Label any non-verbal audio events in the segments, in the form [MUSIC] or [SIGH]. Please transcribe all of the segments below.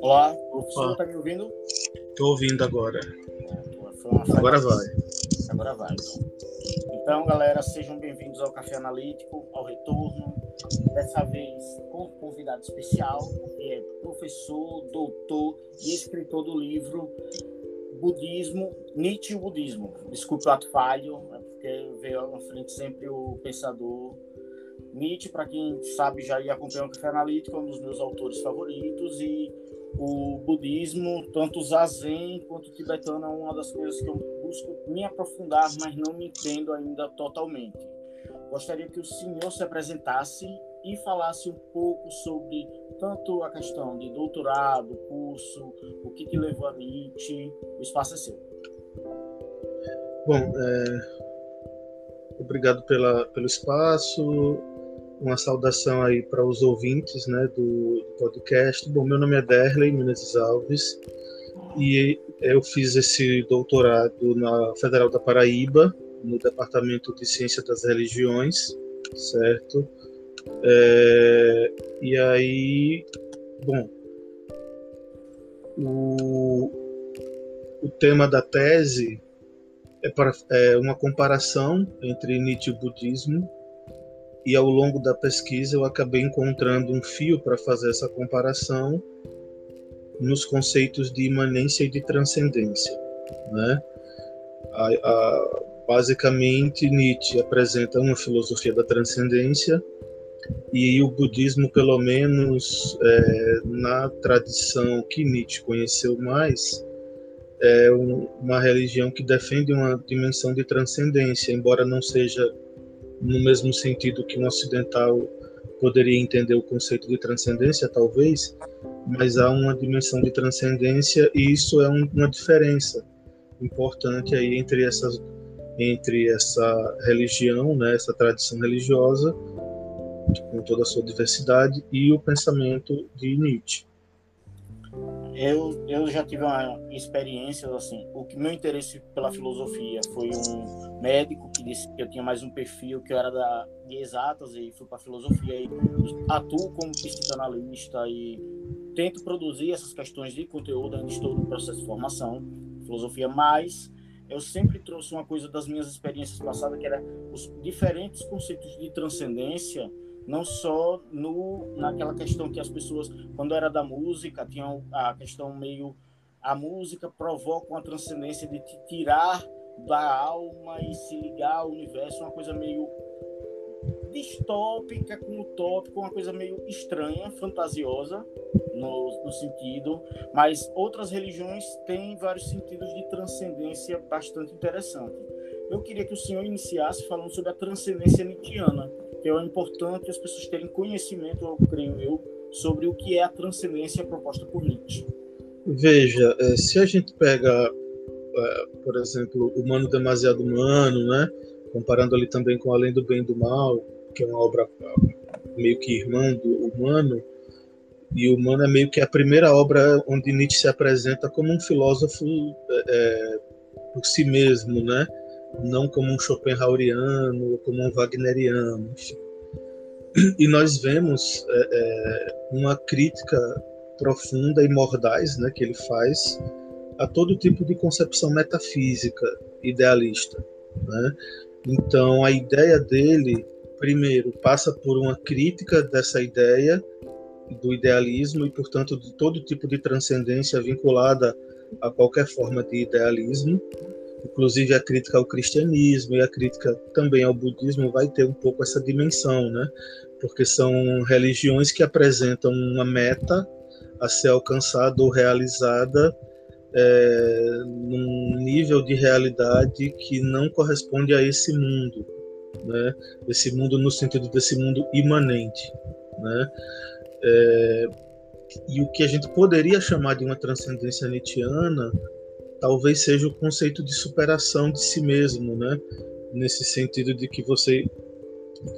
Olá, professor, está me ouvindo? Estou ouvindo agora. Agora vai. Agora vai. Então, galera, sejam bem-vindos ao Café Analítico, ao retorno. Dessa vez com um convidado especial, que é professor, doutor e escritor do livro Budismo, Nietzsche e o Budismo. Desculpe o ato falho, é porque veio à frente sempre o pensador Nietzsche, para quem sabe já ia acompanhar o Café Analítico, é um dos meus autores favoritos, e o budismo, tanto zazen quanto tibetano, é uma das coisas que eu busco me aprofundar, mas não me entendo ainda totalmente. Gostaria que o senhor se apresentasse e falasse um pouco sobre tanto a questão de doutorado, curso, o que, que levou a Nietzsche. O espaço é seu. Bom, é... obrigado pela, pelo espaço uma saudação aí para os ouvintes né, do, do, podcast. Bom, meu nome é Derley Menezes Alves e eu fiz esse doutorado na Federal da Paraíba, no Departamento de Ciência das Religiões, certo? É, e aí, bom, o, o tema da tese é, para, é uma comparação entre Nietzsche e o budismo e ao longo da pesquisa eu acabei encontrando um fio para fazer essa comparação nos conceitos de imanência e de transcendência, né? A, a, basicamente Nietzsche apresenta uma filosofia da transcendência e o budismo, pelo menos é, na tradição que Nietzsche conheceu mais, é um, uma religião que defende uma dimensão de transcendência, embora não seja no mesmo sentido que um ocidental poderia entender o conceito de transcendência, talvez, mas há uma dimensão de transcendência e isso é um, uma diferença importante aí entre essas entre essa religião, né, essa tradição religiosa com toda a sua diversidade e o pensamento de Nietzsche. Eu, eu já tive uma experiência assim. O que meu interesse pela filosofia foi um médico que disse que eu tinha mais um perfil que eu era da de exatas e fui para filosofia e atuo como psicanalista e tento produzir essas questões de conteúdo. Ainda estou no processo de formação, filosofia, mas eu sempre trouxe uma coisa das minhas experiências passadas que era os diferentes conceitos de transcendência não só no naquela questão que as pessoas quando era da música tinham a questão meio a música provoca uma transcendência de te tirar da alma e se ligar ao universo uma coisa meio distópica com utópico uma coisa meio estranha fantasiosa no, no sentido. Mas outras religiões têm vários sentidos de transcendência bastante interessante. Eu queria que o senhor iniciasse falando sobre a transcendência nietzschiana que é importante as pessoas terem conhecimento, eu creio eu, sobre o que é a transcendência proposta por Nietzsche. Veja, é, se a gente pega, é, por exemplo, Humano Demasiado Humano, né, comparando ali também com Além do Bem e do Mal, que é uma obra meio que irmã do Humano, e o Humano é meio que a primeira obra onde Nietzsche se apresenta como um filósofo é, por si mesmo, né? Não como um Schopenhaueriano como um Wagneriano. E nós vemos é, é, uma crítica profunda e mordaz né, que ele faz a todo tipo de concepção metafísica idealista. Né? Então, a ideia dele, primeiro, passa por uma crítica dessa ideia do idealismo e, portanto, de todo tipo de transcendência vinculada a qualquer forma de idealismo inclusive a crítica ao cristianismo e a crítica também ao budismo vai ter um pouco essa dimensão, né? Porque são religiões que apresentam uma meta a ser alcançada ou realizada é, num nível de realidade que não corresponde a esse mundo, né? Esse mundo no sentido desse mundo imanente, né? É, e o que a gente poderia chamar de uma transcendência nietzschiana talvez seja o conceito de superação de si mesmo, né? Nesse sentido de que você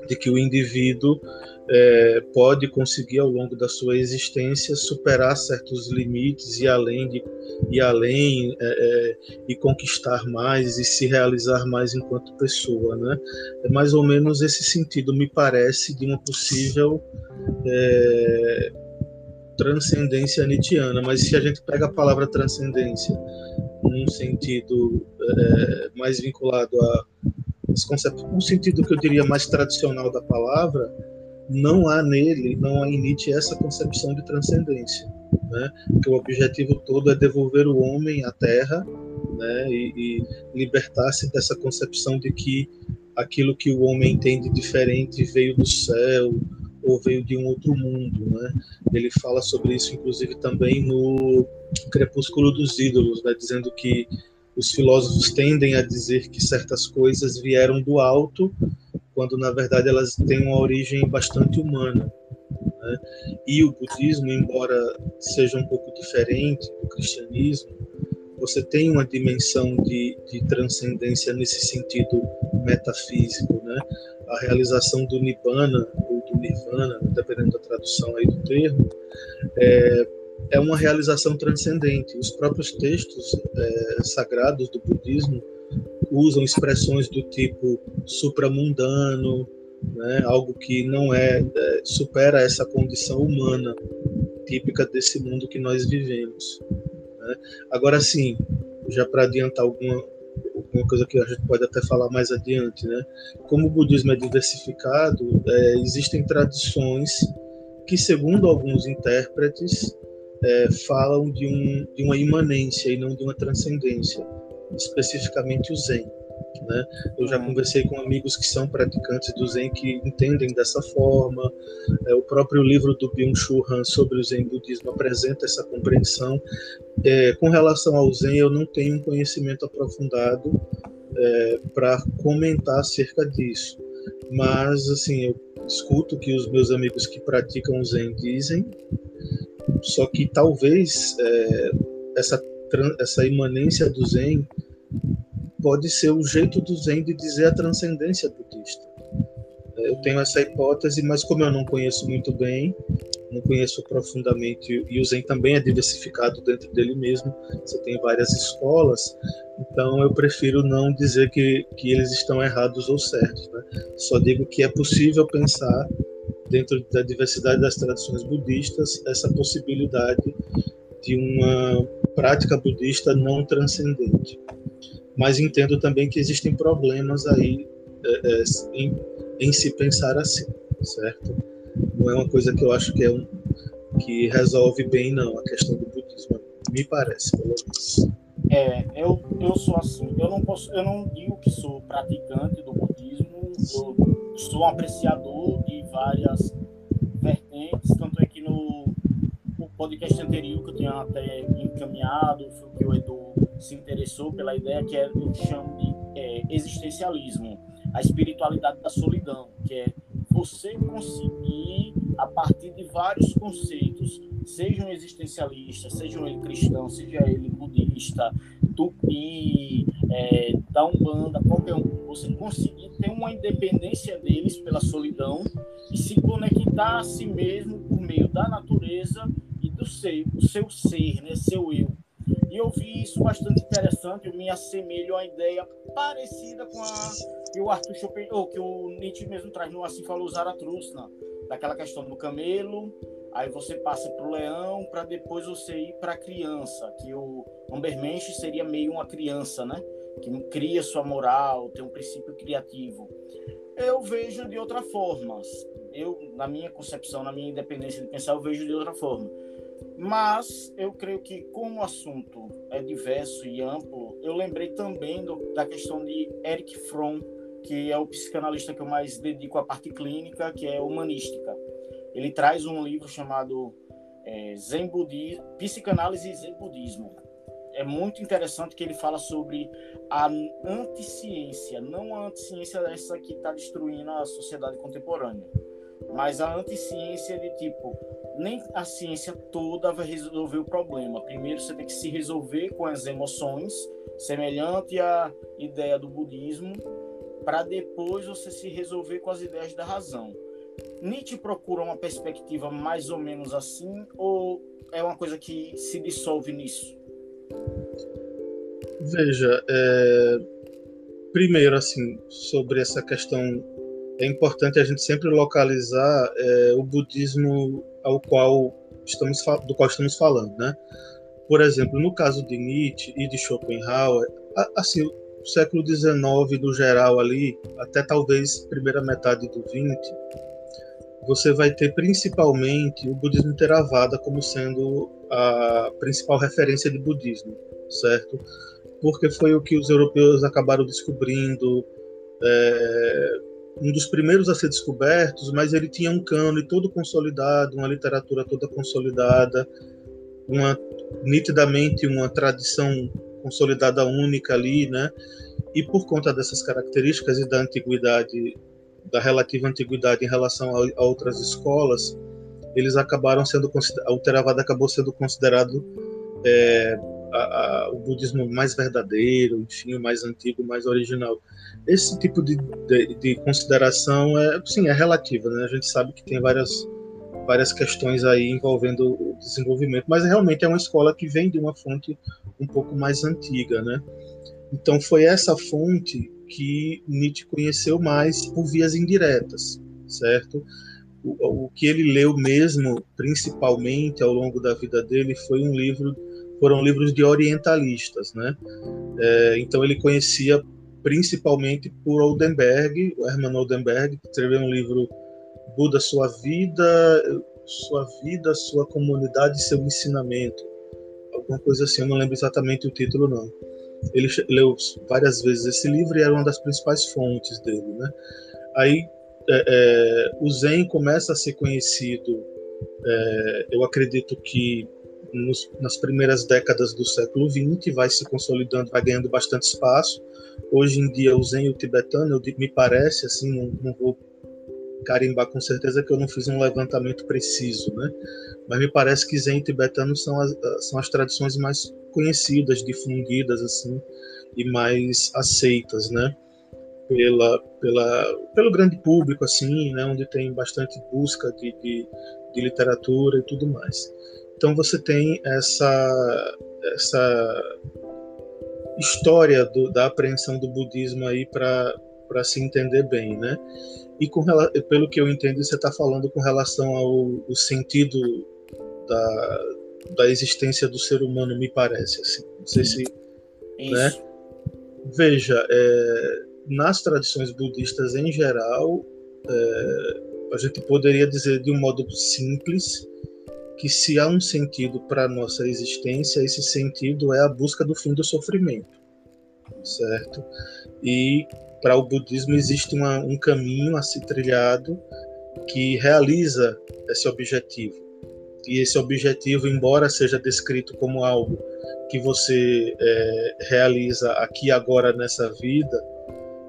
de que o indivíduo é, pode conseguir ao longo da sua existência superar certos limites e além de e além é, é, e conquistar mais e se realizar mais enquanto pessoa, né? É mais ou menos esse sentido me parece de uma possível é, transcendência nietzschiana, mas se a gente pega a palavra transcendência num sentido é, mais vinculado a esse conceito, um sentido que eu diria mais tradicional da palavra, não há nele, não há em Nietzsche essa concepção de transcendência, né? Que o objetivo todo é devolver o homem à Terra, né? E, e libertar-se dessa concepção de que aquilo que o homem entende diferente veio do céu ou veio de um outro mundo, né? Ele fala sobre isso, inclusive, também no Crepúsculo dos Ídolos, né? Dizendo que os filósofos tendem a dizer que certas coisas vieram do alto, quando na verdade elas têm uma origem bastante humana. Né? E o budismo, embora seja um pouco diferente do cristianismo, você tem uma dimensão de, de transcendência nesse sentido metafísico, né? A realização do nibbana ou do nirvana, dependendo da tradução aí do termo, é, é uma realização transcendente. Os próprios textos é, sagrados do budismo usam expressões do tipo supramundano, né, algo que não é, é, supera essa condição humana típica desse mundo que nós vivemos. Né? Agora, sim, já para adiantar alguma, alguma coisa que a gente pode até falar mais adiante, né? Como o budismo é diversificado, é, existem tradições que, segundo alguns intérpretes, é, falam de, um, de uma imanência e não de uma transcendência, especificamente o Zen. Né? Eu já uhum. conversei com amigos que são praticantes do Zen que entendem dessa forma. É, o próprio livro do Byung-Chul Han sobre o Zen budismo apresenta essa compreensão. É, com relação ao Zen, eu não tenho um conhecimento aprofundado é, para comentar acerca disso. Mas, assim, eu escuto que os meus amigos que praticam o Zen dizem, só que talvez é, essa, essa imanência do Zen pode ser o jeito do Zen de dizer a transcendência budista. É, eu tenho essa hipótese, mas como eu não conheço muito bem, não conheço profundamente, e o Zen também é diversificado dentro dele mesmo, você tem várias escolas, então eu prefiro não dizer que, que eles estão errados ou certos. Né? Só digo que é possível pensar dentro da diversidade das tradições budistas, essa possibilidade de uma prática budista não transcendente. Mas entendo também que existem problemas aí é, é, em, em, se pensar assim, certo? Não é uma coisa que eu acho que é um que resolve bem não a questão do budismo, me parece, pelo menos. É, eu, eu sou assim, eu não posso, eu não digo que sou praticante do budismo, eu sou um apreciador de várias vertentes, tanto podcast anterior que eu tinha até encaminhado, foi que o Edu se interessou pela ideia que é, eu chamo de é, existencialismo, a espiritualidade da solidão, que é você conseguir, a partir de vários conceitos, sejam existencialistas, sejam ele cristão, seja ele budista, tupi, é, da Umbanda, qualquer um, você conseguir ter uma independência deles pela solidão e se conectar a si mesmo por meio da natureza do seu, do seu ser, né, seu eu. E eu vi isso bastante interessante, eu me assemelho a uma ideia parecida com a que o Arthur Schopenhauer, que o Nietzsche mesmo traz no Assim Falou Zaratustra, daquela questão do camelo, aí você passa para o leão, para depois você ir para a criança, que o Ambermensch seria meio uma criança, né? Que cria sua moral, tem um princípio criativo. Eu vejo de outra forma. Eu, na minha concepção, na minha independência de pensar, eu vejo de outra forma. Mas eu creio que, como o assunto é diverso e amplo, eu lembrei também do, da questão de Eric Fromm, que é o psicanalista que eu mais dedico à parte clínica, que é humanística. Ele traz um livro chamado é, Zen Budismo, Psicanálise e Zen Budismo. É muito interessante que ele fala sobre a anticiência, não a anticiência essa que está destruindo a sociedade contemporânea, mas a anticiência de tipo, nem a ciência toda vai resolver o problema. Primeiro você tem que se resolver com as emoções, semelhante à ideia do budismo, para depois você se resolver com as ideias da razão. Nietzsche procura uma perspectiva mais ou menos assim, ou é uma coisa que se dissolve nisso? Veja, é... primeiro, assim, sobre essa questão, é importante a gente sempre localizar é, o budismo ao qual estamos, do qual estamos falando, né? Por exemplo, no caso de Nietzsche e de Schopenhauer, assim, o século XIX do geral ali, até talvez primeira metade do XX, você vai ter principalmente o budismo Theravada como sendo a principal referência de budismo, certo? Porque foi o que os europeus acabaram descobrindo, é, um dos primeiros a ser descobertos, mas ele tinha um cânone todo consolidado, uma literatura toda consolidada, uma nitidamente uma tradição consolidada única ali, né? E por conta dessas características e da antiguidade, da relativa antiguidade em relação a, a outras escolas, eles acabaram sendo o Theravada acabou sendo considerado é, a, a, o budismo mais verdadeiro, enfim, o mais antigo, mais original. Esse tipo de, de, de consideração é, sim, é relativa, né? A gente sabe que tem várias várias questões aí envolvendo o desenvolvimento, mas realmente é uma escola que vem de uma fonte um pouco mais antiga, né? Então foi essa fonte que Nietzsche conheceu mais por vias indiretas, certo? O, o que ele leu mesmo, principalmente ao longo da vida dele, foi um livro, foram livros de orientalistas, né? É, então ele conhecia principalmente por Oldenberg, o Hermann Oldenberg, que escreveu um livro Buda, sua vida, sua vida, sua comunidade, seu ensinamento, alguma coisa assim. Eu não lembro exatamente o título não. Ele leu várias vezes esse livro e era uma das principais fontes dele, né? Aí é, é, o Zen começa a ser conhecido, é, eu acredito que nos, nas primeiras décadas do século XX, vai se consolidando, vai ganhando bastante espaço. Hoje em dia, o Zen e o tibetano, me parece, assim, não, não vou carimbar com certeza que eu não fiz um levantamento preciso, né? Mas me parece que Zen e tibetano são as, são as tradições mais conhecidas, difundidas, assim, e mais aceitas, né? Pela, pela, pelo grande público, assim, né? Onde tem bastante busca de, de, de literatura e tudo mais. Então você tem essa, essa história do, da apreensão do budismo aí para se entender bem, né? E com, pelo que eu entendo, você está falando com relação ao, sentido da, da existência do ser humano, me parece. Assim. Não sei se. Né? Veja, é, nas tradições budistas em geral, é, a gente poderia dizer de um modo simples que se há um sentido para a nossa existência, esse sentido é a busca do fim do sofrimento, certo? E para o budismo existe uma, um caminho a ser trilhado que realiza esse objetivo. E esse objetivo, embora seja descrito como algo que você é, realiza aqui agora nessa vida,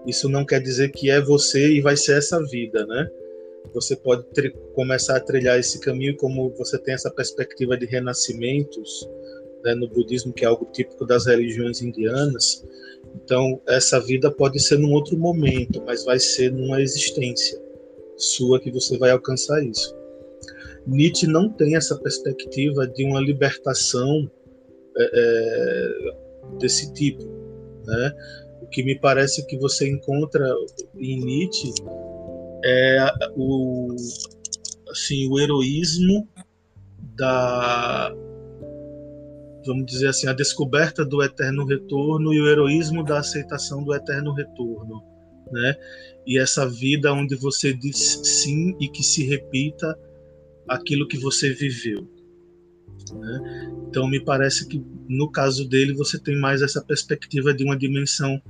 isso não quer dizer que é você e vai ser essa vida, né? Você pode começar a trilhar esse caminho como você tem essa perspectiva de renascimentos né, no budismo, que é algo típico das religiões indianas. Então, essa vida pode ser num outro momento, mas vai ser numa existência sua que você vai alcançar isso. Nietzsche não tem essa perspectiva de uma libertação é, é, desse tipo, né? O que me parece que você encontra em Nietzsche é o assim o heroísmo da vamos dizer assim, a descoberta do eterno retorno e o heroísmo da aceitação do eterno retorno, né? E essa vida onde você diz sim e que se repita aquilo que você viveu. Né? Então me parece que no caso dele você tem mais essa perspectiva de uma dimensão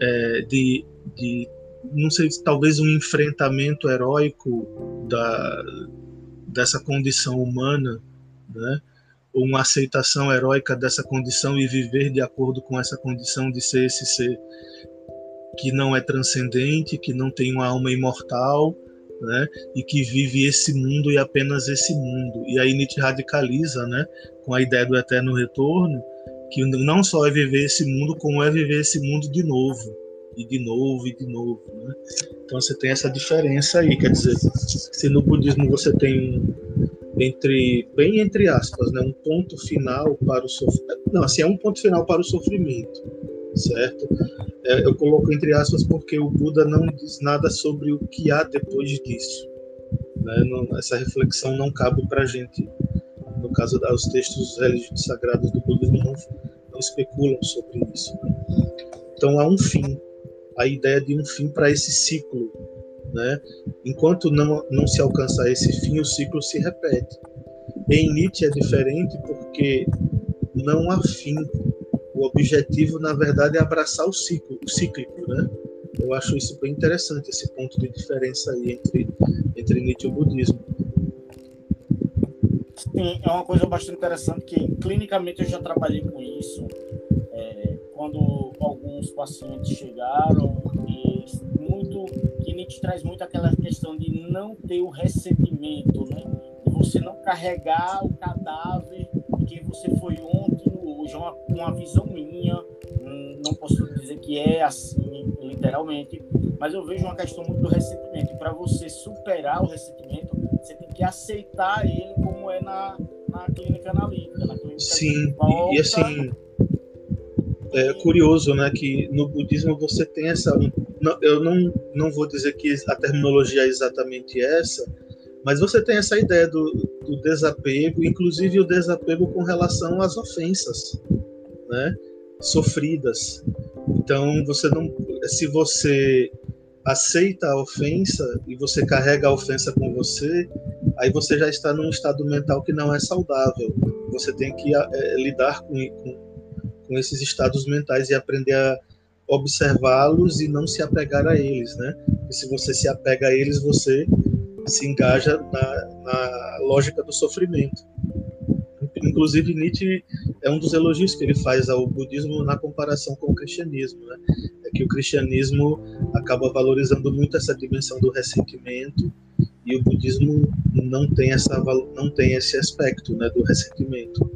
é, de, de, não sei, talvez um enfrentamento heróico da, dessa condição humana, né? uma aceitação heróica dessa condição e viver de acordo com essa condição de ser esse ser que não é transcendente, que não tem uma alma imortal, né? E que vive esse mundo e apenas esse mundo. E aí Nietzsche radicaliza, né? Com a ideia do eterno retorno, que não só é viver esse mundo, como é viver esse mundo de novo, e de novo e de novo. Né? Então você tem essa diferença aí, quer dizer, se no budismo você tem entre bem entre aspas, né, um ponto final para o sofrimento, não, assim é um ponto final para o sofrimento, certo? É, eu coloco entre aspas porque o Buda não diz nada sobre o que há depois disso. Né? Não, essa reflexão não cabe para a gente. No caso dos textos religiosos sagrados do budismo não, não especulam sobre isso. Né? Então há um fim, a ideia de um fim para esse ciclo. Né? Enquanto não, não se alcançar esse fim, o ciclo se repete. Em Nietzsche é diferente porque não há fim. O objetivo, na verdade, é abraçar o ciclo, o cíclico, né? Eu acho isso bem interessante, esse ponto de diferença aí entre, entre Nietzsche e o budismo. Sim, é uma coisa bastante interessante que clinicamente eu já trabalhei com isso. É, quando alguns pacientes chegaram e muito que Nietzsche traz muito aquela questão de não ter o ressentimento, né? De você não carregar o cadáver de quem você foi ontem hoje, é uma, uma visão minha. Hum, não posso dizer que é assim literalmente, mas eu vejo uma questão muito do ressentimento. Para você superar o ressentimento, você tem que aceitar ele como é na, na clínica analítica, na clínica Sim, e assim é curioso, né, que no budismo você tem essa. Eu não, não vou dizer que a terminologia é exatamente essa, mas você tem essa ideia do, do desapego, inclusive o desapego com relação às ofensas, né, sofridas. Então você não, se você aceita a ofensa e você carrega a ofensa com você, aí você já está num estado mental que não é saudável. Você tem que é, lidar com, com com esses estados mentais e aprender a observá-los e não se apegar a eles, né? Porque se você se apega a eles, você se engaja na, na lógica do sofrimento. Inclusive, Nietzsche é um dos elogios que ele faz ao budismo na comparação com o cristianismo, né? É que o cristianismo acaba valorizando muito essa dimensão do ressentimento e o budismo não tem essa não tem esse aspecto, né, do ressentimento.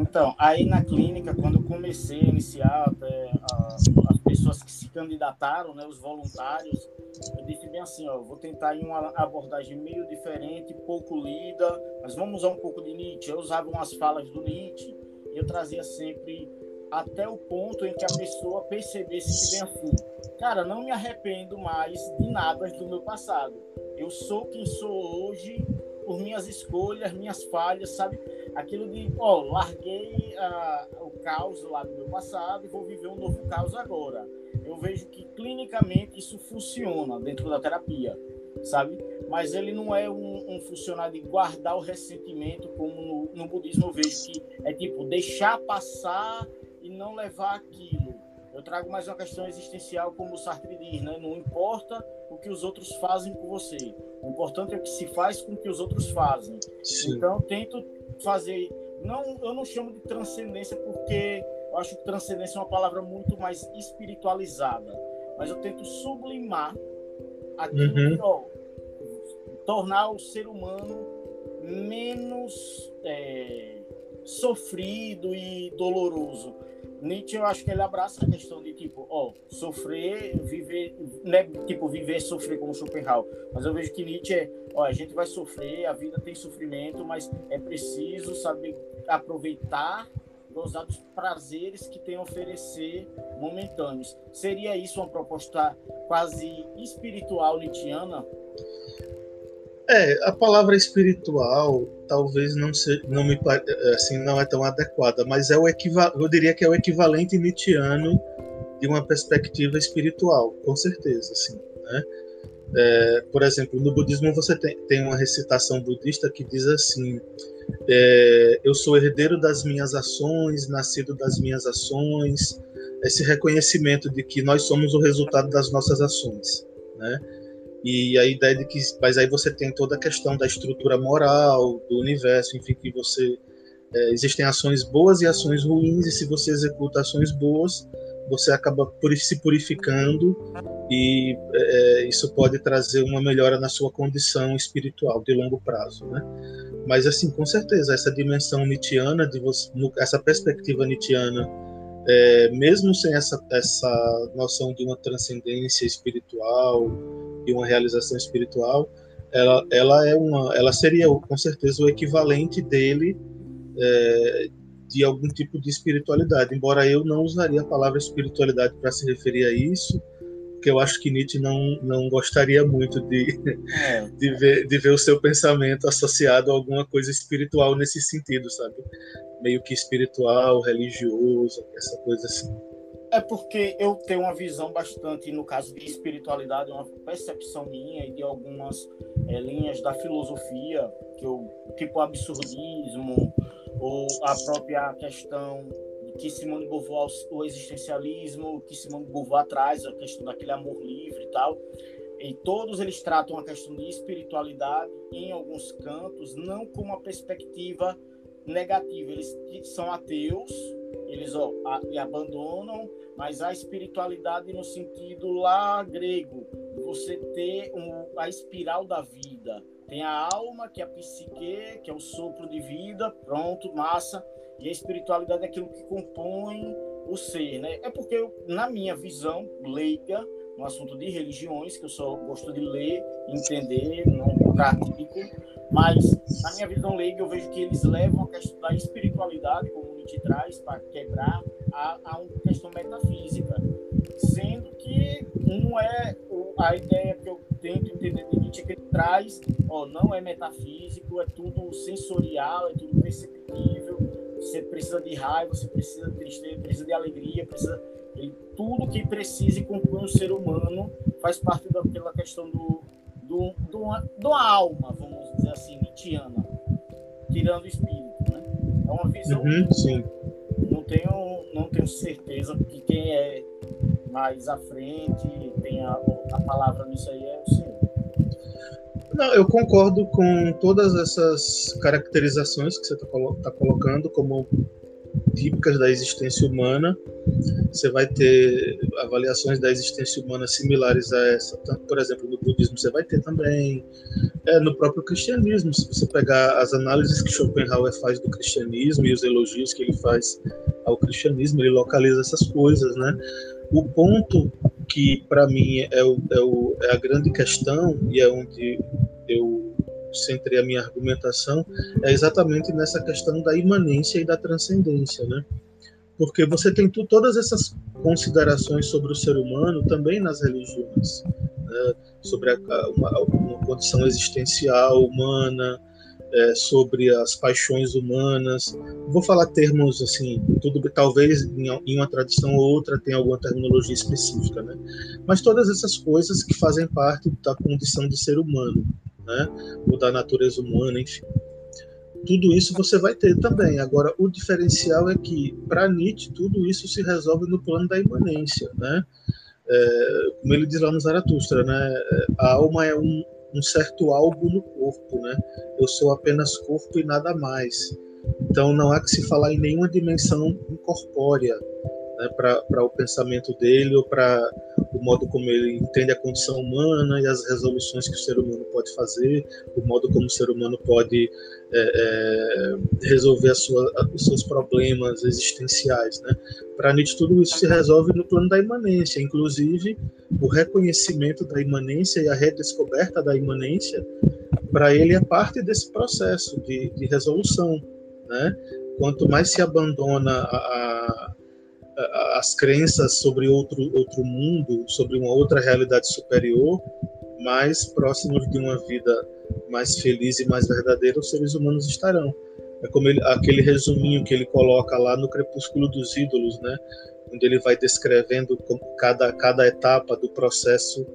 Então, aí na clínica, quando eu comecei a iniciar até as, as pessoas que se candidataram, né, os voluntários, eu disse bem assim, ó, vou tentar em uma abordagem meio diferente, pouco lida, mas vamos usar um pouco de Nietzsche. Eu usava umas falas do Nietzsche e eu trazia sempre até o ponto em que a pessoa percebesse que bem assim, cara, não me arrependo mais de nada do meu passado. Eu sou quem sou hoje por minhas escolhas, minhas falhas, sabe? Aquilo de, ó, larguei uh, o caos lá do meu passado e vou viver um novo caos agora. Eu vejo que clinicamente isso funciona dentro da terapia, sabe? Mas ele não é um, um funcionário de guardar o ressentimento, como no, no budismo eu vejo que é tipo deixar passar e não levar aquilo. Eu trago mais uma questão existencial, como o Sartre diz, né? Não importa o que os outros fazem com você. O importante é o que se faz com o que os outros fazem. Sim. Então, eu tento fazer. Não, eu não chamo de transcendência porque eu acho que transcendência é uma palavra muito mais espiritualizada. Mas eu tento sublimar aquilo uhum. que, ó, tornar o ser humano menos é, sofrido e doloroso Nietzsche, eu acho que ele abraça a questão de, tipo, ó, sofrer, viver, né, tipo, viver, sofrer como Schopenhauer. Mas eu vejo que Nietzsche é, ó, a gente vai sofrer, a vida tem sofrimento, mas é preciso saber aproveitar, gozar dos prazeres que tem a oferecer momentâneos. Seria isso uma proposta quase espiritual nietzschiana? É, a palavra espiritual talvez não se, não me assim não é tão adequada, mas é o eu diria que é o equivalente nietzschiano de uma perspectiva espiritual, com certeza, sim, né? É, por exemplo, no budismo você tem, tem uma recitação budista que diz assim: é, Eu sou herdeiro das minhas ações, nascido das minhas ações. Esse reconhecimento de que nós somos o resultado das nossas ações, né? E a ideia de que, mas aí você tem toda a questão da estrutura moral do universo, enfim, que você é, existem ações boas e ações ruins, e se você executa ações boas, você acaba se purificando e é, isso pode trazer uma melhora na sua condição espiritual de longo prazo, né? Mas assim, com certeza essa dimensão nietzschiana de você, essa perspectiva nietzschiana é, mesmo sem essa, essa noção de uma transcendência espiritual e uma realização espiritual, ela, ela é uma, ela seria com certeza o equivalente dele é, de algum tipo de espiritualidade. Embora eu não usaria a palavra espiritualidade para se referir a isso, porque eu acho que Nietzsche não, não gostaria muito de, é. de, ver, de ver o seu pensamento associado a alguma coisa espiritual nesse sentido, sabe? Meio que espiritual, religioso, essa coisa assim. É porque eu tenho uma visão bastante, no caso de espiritualidade, uma percepção minha e de algumas é, linhas da filosofia, que eu, tipo absurdismo, ou a própria questão que Simone de Beauvoir, o existencialismo, que Simone de Beauvoir traz, a questão daquele amor livre e tal. E todos eles tratam a questão de espiritualidade em alguns cantos, não com uma perspectiva negativa. Eles são ateus, eles ó, a, abandonam, mas a espiritualidade no sentido lá grego, você ter um, a espiral da vida. Tem a alma, que é a psique, que é o sopro de vida, pronto, massa. E a espiritualidade é aquilo que compõe o ser, né? É porque, eu, na minha visão leiga, no assunto de religiões, que eu só gosto de ler, entender, não pratico, mas na minha visão leiga eu vejo que eles levam a questão da espiritualidade, como Nietzsche traz, para quebrar a, a uma questão metafísica, sendo que não é a ideia que eu tento entender de Nietzsche que ele traz, ó, não é metafísico, é tudo sensorial, é tudo perceptível, você precisa de raiva, você precisa de tristeza, precisa de alegria, precisa ele, tudo que precisa e compõe o ser humano faz parte daquela questão do, do, do, do alma, vamos dizer assim, nietzschiana, tirando o espírito, né? É uma visão. Uhum, sim. Não tenho, não tenho certeza que quem é mais à frente tem a, a palavra nisso aí é o senhor. Não, eu concordo com todas essas caracterizações que você está tá colocando como típicas da existência humana. Você vai ter avaliações da existência humana similares a essa, tanto, por exemplo, no budismo você vai ter também, é, no próprio cristianismo. Se você pegar as análises que Schopenhauer faz do cristianismo e os elogios que ele faz ao cristianismo, ele localiza essas coisas, né? O ponto que para mim é, o, é, o, é, a grande questão e é onde eu centrei a minha argumentação é exatamente nessa questão da imanência e da transcendência, né? Porque você tem tu, todas essas considerações sobre o ser humano também nas religiões, né? sobre a, uma, uma condição existencial humana, é, sobre as paixões humanas. Vou falar termos assim, tudo talvez em, uma tradição ou outra tenha alguma terminologia específica, né? Mas todas essas coisas que fazem parte da condição de ser humano, né? Ou da natureza humana, enfim. Tudo isso você vai ter também. Agora, o diferencial é que, para Nietzsche, tudo isso se resolve no plano da imanência, né? É, como ele diz lá no Zaratustra, né? A alma é um, um certo algo no corpo, né? Eu sou apenas corpo e nada mais. Então não há que se falar em nenhuma dimensão incorpórea né, para o pensamento dele ou para o modo como ele entende a condição humana e as resoluções que o ser humano pode fazer, o modo como o ser humano pode é, é, resolver sua, os seus problemas existenciais. Né? Para Nietzsche, tudo isso se resolve no plano da imanência, inclusive o reconhecimento da imanência e a redescoberta da imanência, para ele é parte desse processo de, de resolução. Né? Quanto mais se abandona a, a as crenças sobre outro, outro mundo, sobre uma outra realidade superior, mais próximos de uma vida mais feliz e mais verdadeira os seres humanos estarão. É como ele, aquele resuminho que ele coloca lá no Crepúsculo dos Ídolos, né? onde ele vai descrevendo cada, cada etapa do processo,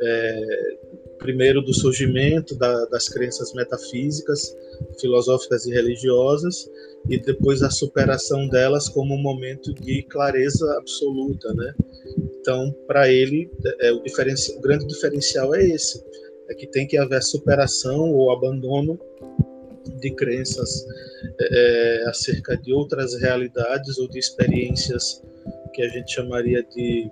é, primeiro do surgimento da, das crenças metafísicas, filosóficas e religiosas, e depois a superação delas como um momento de clareza absoluta, né? Então, para ele, é, o, o grande diferencial é esse, é que tem que haver superação ou abandono de crenças é, acerca de outras realidades ou de experiências que a gente chamaria de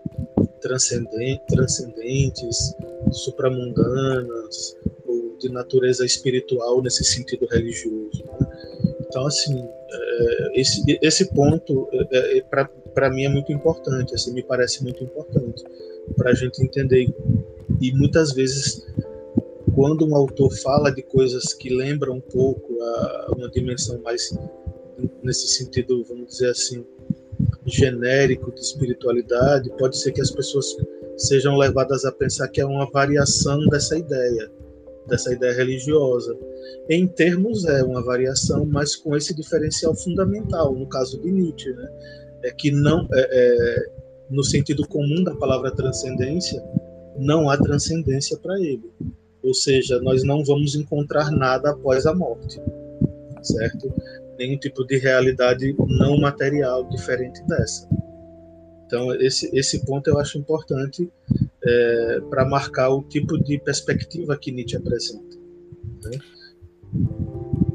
transcendentes, supramundanas, ou de natureza espiritual nesse sentido religioso. Então, assim, é, esse, esse ponto, é, é para mim, é muito importante, assim, me parece muito importante para a gente entender. E muitas vezes, quando um autor fala de coisas que lembram um pouco a, uma dimensão mais, nesse sentido, vamos dizer assim, genérico de espiritualidade, pode ser que as pessoas sejam levadas a pensar que é uma variação dessa ideia, dessa ideia religiosa. Em termos, é uma variação, mas com esse diferencial fundamental, no caso de Nietzsche, né? é que não, é, é, no sentido comum da palavra transcendência, não há transcendência para ele. Ou seja, nós não vamos encontrar nada após a morte, certo? Nenhum tipo de realidade não material diferente dessa. Então, esse, esse ponto eu acho importante é, para marcar o tipo de perspectiva que Nietzsche apresenta. Né?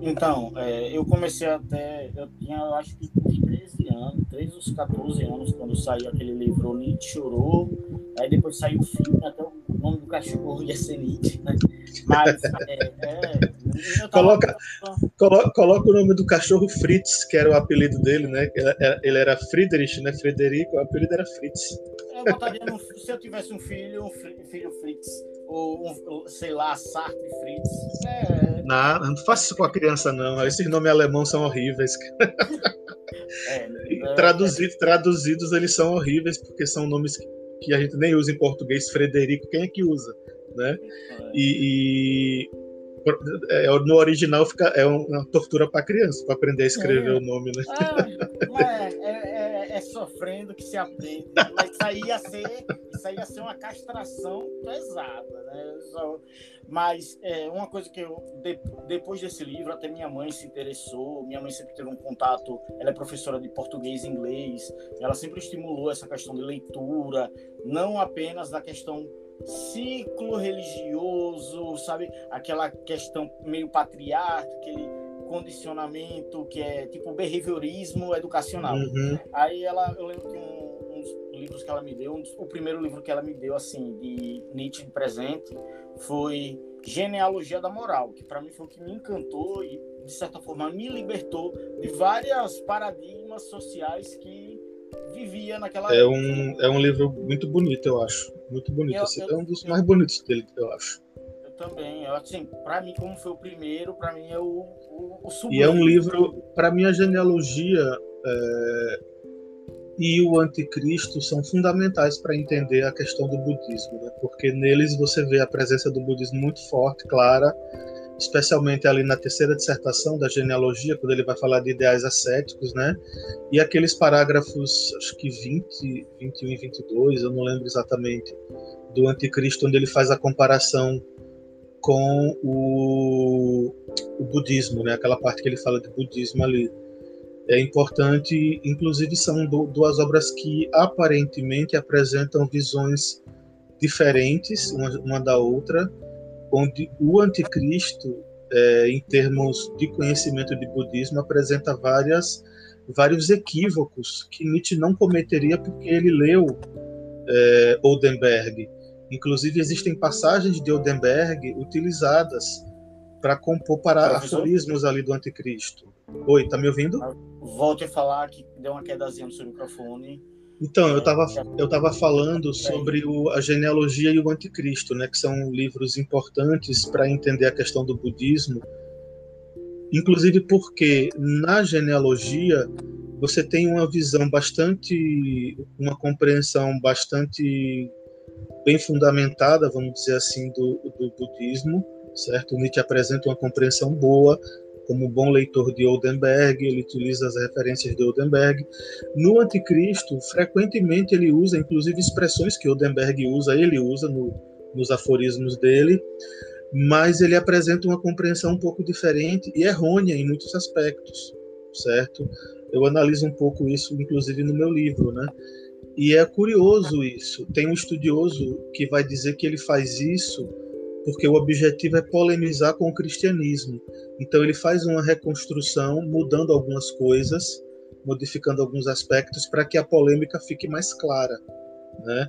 Então, é, eu comecei até. Eu tinha, eu acho que uns 13 anos, 13 ou 14 anos, quando saiu aquele livro Nietzsche Chorou. Aí depois saiu o filme, até o nome do cachorro [LAUGHS] ia ser Nietzsche, né? Mas. É, é, coloca, coloca, coloca, o nome do cachorro Fritz, que era o apelido dele, né? Ele era Friedrich, né? Frederico, o apelido era Fritz. Eu botaria no, se eu tivesse um filho, um filho Fritz ou um, sei lá, Sartre Fritz. É... Não, não faça isso com a criança, não. Esses nomes alemães são horríveis. [LAUGHS] É, é, traduzidos, traduzidos, eles são horríveis, porque são nomes que a gente nem usa em português. Frederico, quem é que usa? Né? É. E, e é, no original fica, é uma tortura para criança, para aprender a escrever é. o nome. Né? Ah, é, é, é, sofrendo que se aprende. Mas isso aí ia ser, isso aí ia ser uma castração pesada. Né? Mas é, uma coisa que eu, de, depois desse livro, até minha mãe se interessou. Minha mãe sempre teve um contato, ela é professora de português e inglês. Ela sempre estimulou essa questão de leitura, não apenas da questão ciclo religioso, sabe? Aquela questão meio patriarca, aquele condicionamento que é tipo behaviorismo educacional. Uhum. Aí ela, eu lembro que um, um, dos livros que ela me deu, um dos, o primeiro livro que ela me deu assim de Nietzsche de presente foi Genealogia da Moral, que para mim foi o que me encantou e de certa forma me libertou de várias paradigmas sociais que vivia naquela é um é um livro muito bonito eu acho muito bonito. Eu, Esse eu, é um dos eu, mais bonitos dele eu acho. Eu também eu assim para mim como foi o primeiro para mim é o, o, o e é um livro para mim a genealogia é, e o anticristo são fundamentais para entender a questão do budismo né? porque neles você vê a presença do budismo muito forte clara especialmente ali na terceira dissertação da genealogia, quando ele vai falar de ideais ascéticos, né? E aqueles parágrafos, acho que 20, 21 e 22, eu não lembro exatamente, do Anticristo, onde ele faz a comparação com o, o budismo, né? Aquela parte que ele fala de budismo ali. É importante, inclusive são duas obras que aparentemente apresentam visões diferentes uma, uma da outra, onde o anticristo, é, em termos de conhecimento de budismo, apresenta várias, vários equívocos que Nietzsche não cometeria porque ele leu é, Oldenberg. Inclusive, existem passagens de Oldenberg utilizadas para compor para aforismos ali do anticristo. Oi, tá me ouvindo? Volte a falar que deu uma quedazinha no seu microfone. Então, eu estava eu tava falando sobre o, a genealogia e o anticristo, né, que são livros importantes para entender a questão do budismo, inclusive porque na genealogia você tem uma visão bastante, uma compreensão bastante bem fundamentada, vamos dizer assim, do, do budismo, certo? Nietzsche apresenta uma compreensão boa como bom leitor de Oldenberg, ele utiliza as referências de Oldenberg. No Anticristo, frequentemente ele usa, inclusive, expressões que Oldenberg usa, ele usa no, nos aforismos dele, mas ele apresenta uma compreensão um pouco diferente e errônea em muitos aspectos, certo? Eu analiso um pouco isso, inclusive, no meu livro, né? E é curioso isso. Tem um estudioso que vai dizer que ele faz isso porque o objetivo é polemizar com o cristianismo. Então ele faz uma reconstrução, mudando algumas coisas, modificando alguns aspectos para que a polêmica fique mais clara, né?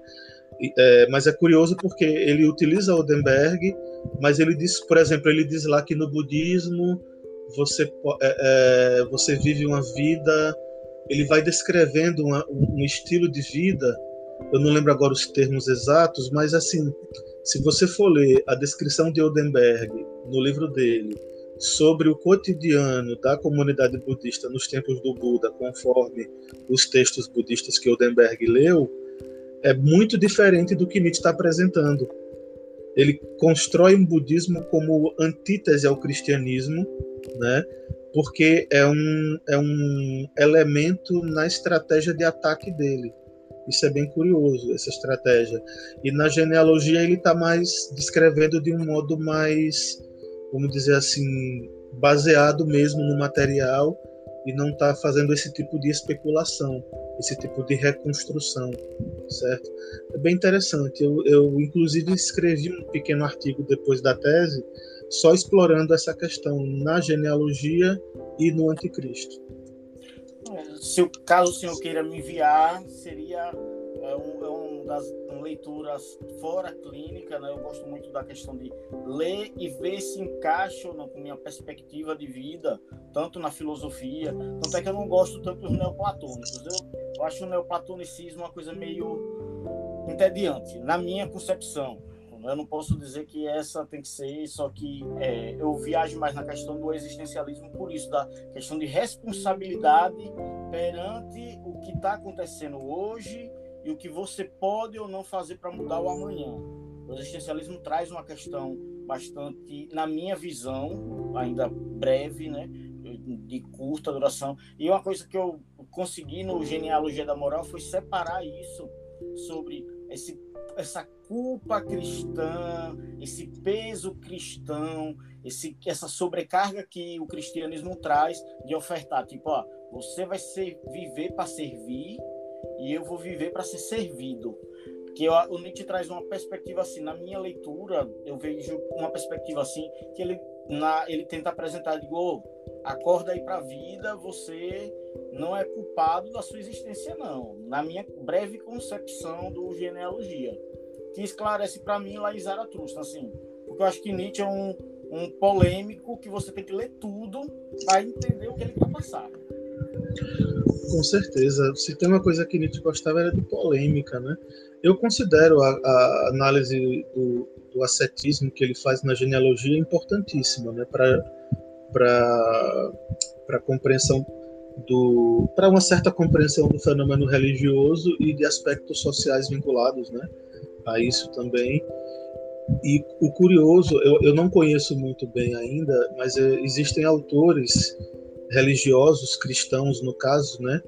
É, mas é curioso porque ele utiliza Odenberg, mas ele diz, por exemplo, ele diz lá que no budismo você, é, é, você vive uma vida. Ele vai descrevendo uma, um estilo de vida. Eu não lembro agora os termos exatos, mas assim, se você for ler a descrição de Oldenberg no livro dele sobre o cotidiano da comunidade budista nos tempos do Buda, conforme os textos budistas que Oldenberg leu, é muito diferente do que Nietzsche está apresentando. Ele constrói um budismo como antítese ao cristianismo, né? porque é um, é um elemento na estratégia de ataque dele. Isso é bem curioso, essa estratégia. E na genealogia ele está mais descrevendo de um modo mais, vamos dizer assim, baseado mesmo no material e não está fazendo esse tipo de especulação, esse tipo de reconstrução, certo? É bem interessante. Eu, eu inclusive escrevi um pequeno artigo depois da tese só explorando essa questão na genealogia e no anticristo. Se o caso o senhor queira me enviar, seria é um, é um das leituras fora clínica, né? Eu gosto muito da questão de ler e ver se encaixa ou não com minha perspectiva de vida, tanto na filosofia, tanto é que eu não gosto tanto dos neoplatônicos. Eu, eu acho o neoplatonicismo uma coisa meio entediante, na minha concepção. Eu não posso dizer que essa tem que ser, só que é, eu viajo mais na questão do existencialismo por isso, da questão de responsabilidade perante o que está acontecendo hoje e o que você pode ou não fazer para mudar o amanhã. O existencialismo traz uma questão bastante, na minha visão, ainda breve, né, de curta duração. E uma coisa que eu consegui no Genealogia da Moral foi separar isso sobre esse, essa culpa cristã, esse peso cristão, esse, essa sobrecarga que o cristianismo traz de ofertar. Tipo, ó, você vai ser, viver para servir e eu vou viver para ser servido. Que eu, o Nietzsche traz uma perspectiva assim, na minha leitura, eu vejo uma perspectiva assim, que ele, na, ele tenta apresentar, digo, oh, acorda aí para a vida, você não é culpado da sua existência, não. Na minha breve concepção do genealogia, que esclarece para mim lá em Zaratustra, assim, porque eu acho que Nietzsche é um, um polêmico que você tem que ler tudo para entender o que ele quer passar. Com certeza. Se tem uma coisa que Nietzsche gostava era de polêmica, né? Eu considero a, a análise do, do, ascetismo que ele faz na genealogia importantíssima, né? Para para compreensão do para uma certa compreensão do fenômeno religioso e de aspectos sociais vinculados, né? A isso também. E o curioso, eu, eu não conheço muito bem ainda, mas é, existem autores religiosos, cristãos no caso, né,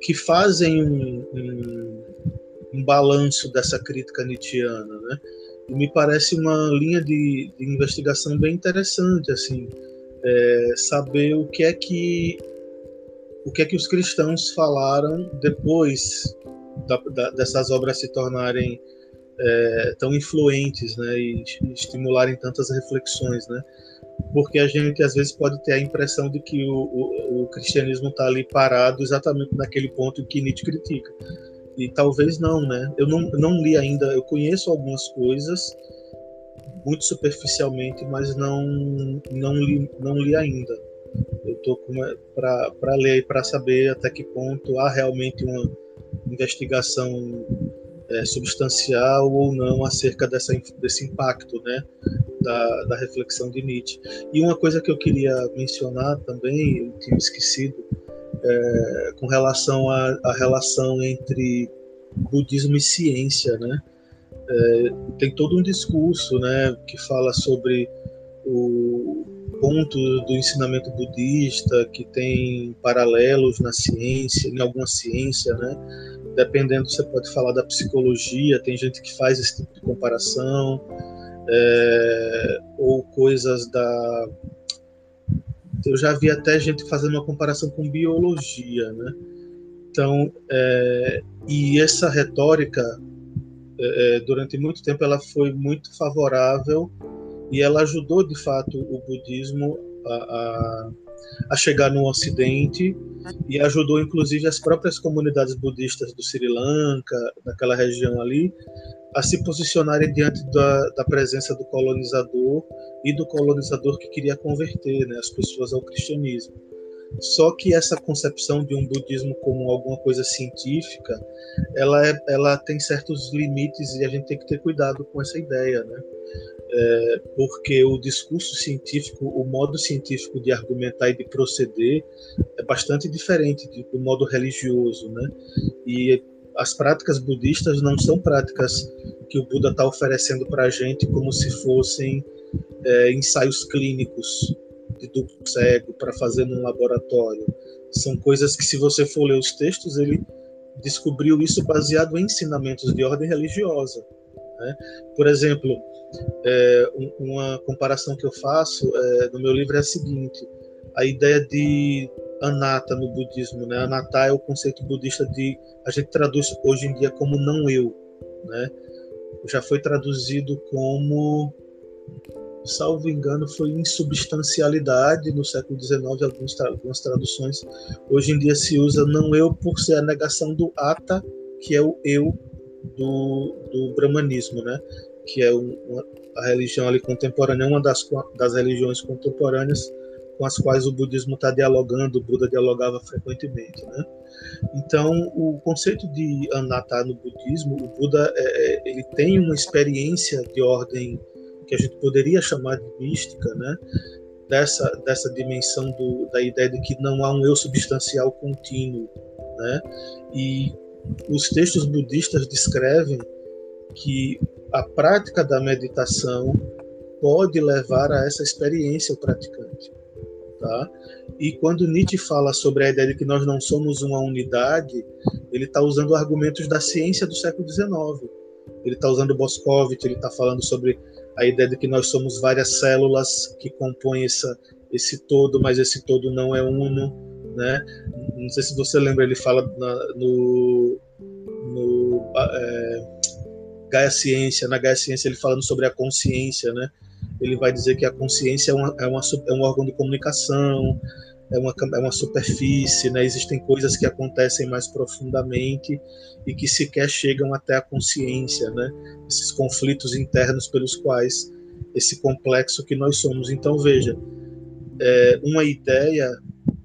que fazem um, um, um balanço dessa crítica nietzschiana, né, e me parece uma linha de, de investigação bem interessante, assim, é, saber o que é que o que é que os cristãos falaram depois da, da, dessas obras se tornarem é, tão influentes, né, e estimularem tantas reflexões, né? porque a gente às vezes pode ter a impressão de que o, o, o cristianismo está ali parado exatamente naquele ponto que Nietzsche critica. E talvez não, né? Eu não, não li ainda, eu conheço algumas coisas muito superficialmente, mas não não li, não li ainda. Estou para ler e para saber até que ponto há realmente uma investigação é, substancial ou não acerca dessa, desse impacto, né? da, da reflexão de Nietzsche. E uma coisa que eu queria mencionar também, eu tinha esquecido, é, com relação à relação entre budismo e ciência, né? É, tem todo um discurso, né, que fala sobre o ponto do ensinamento budista que tem paralelos na ciência, em alguma ciência, né? Dependendo, você pode falar da psicologia, tem gente que faz esse tipo de comparação é, ou coisas da. Eu já vi até gente fazendo uma comparação com biologia, né? Então, é, e essa retórica, é, é, durante muito tempo, ela foi muito favorável e ela ajudou, de fato, o budismo a, a, a chegar no Ocidente e ajudou, inclusive, as próprias comunidades budistas do Sri Lanka, naquela região ali, a se posicionarem diante da, da, presença do colonizador e do colonizador que queria converter né, as pessoas ao cristianismo. Só que essa concepção de um budismo como alguma coisa científica, ela, é, ela tem certos limites e a gente tem que ter cuidado com essa ideia, né? É, porque o discurso científico, o modo científico de argumentar e de proceder é bastante diferente do modo religioso, né? E as práticas budistas não são práticas que o Buda está oferecendo para a gente como se fossem é, ensaios clínicos duplo cego para fazer num laboratório. São coisas que, se você for ler os textos, ele descobriu isso baseado em ensinamentos de ordem religiosa. Né? Por exemplo, é, uma comparação que eu faço é, no meu livro é a seguinte: a ideia de anatta no budismo, né? Anatta é o conceito budista de a gente traduz hoje em dia como não eu, né? Já foi traduzido como salvo engano, foi insubstancialidade no século XIX, algumas, algumas traduções. Hoje em dia se usa não eu por ser a negação do ata, que é o eu do, do brahmanismo, né? que é uma, a religião ali contemporânea, uma das, das religiões contemporâneas com as quais o budismo está dialogando, o Buda dialogava frequentemente. Né? Então, o conceito de anatta no budismo, o Buda é, é ele tem uma experiência de ordem que a gente poderia chamar de mística, né? dessa, dessa dimensão do, da ideia de que não há um eu substancial contínuo. Né? E os textos budistas descrevem que a prática da meditação pode levar a essa experiência o praticante. Tá? E quando Nietzsche fala sobre a ideia de que nós não somos uma unidade, ele está usando argumentos da ciência do século XIX. Ele está usando Boscovich, ele está falando sobre a ideia de que nós somos várias células que compõem essa, esse todo, mas esse todo não é uno, né? Não sei se você lembra, ele fala na, no, no é, Gaia Ciência, na Gaia Ciência ele falando sobre a consciência, né? Ele vai dizer que a consciência é, uma, é, uma, é um órgão de comunicação, é uma, é uma superfície, né? existem coisas que acontecem mais profundamente e que sequer chegam até a consciência, né? esses conflitos internos pelos quais esse complexo que nós somos. Então, veja, é uma ideia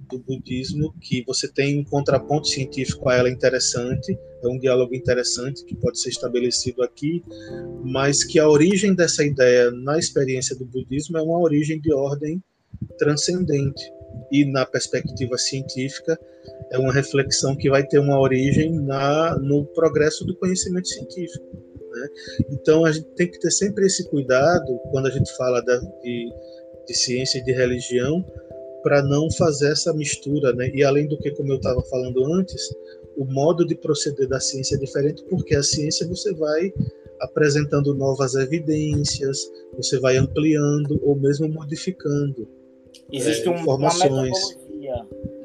do budismo que você tem um contraponto científico a ela interessante, é um diálogo interessante que pode ser estabelecido aqui, mas que a origem dessa ideia na experiência do budismo é uma origem de ordem transcendente e na perspectiva científica é uma reflexão que vai ter uma origem na no progresso do conhecimento científico. Né? Então a gente tem que ter sempre esse cuidado quando a gente fala da, de, de ciência e de religião para não fazer essa mistura, né? E além do que, como eu estava falando antes, o modo de proceder da ciência é diferente porque a ciência você vai apresentando novas evidências, você vai ampliando ou mesmo modificando Existe é, um, informações.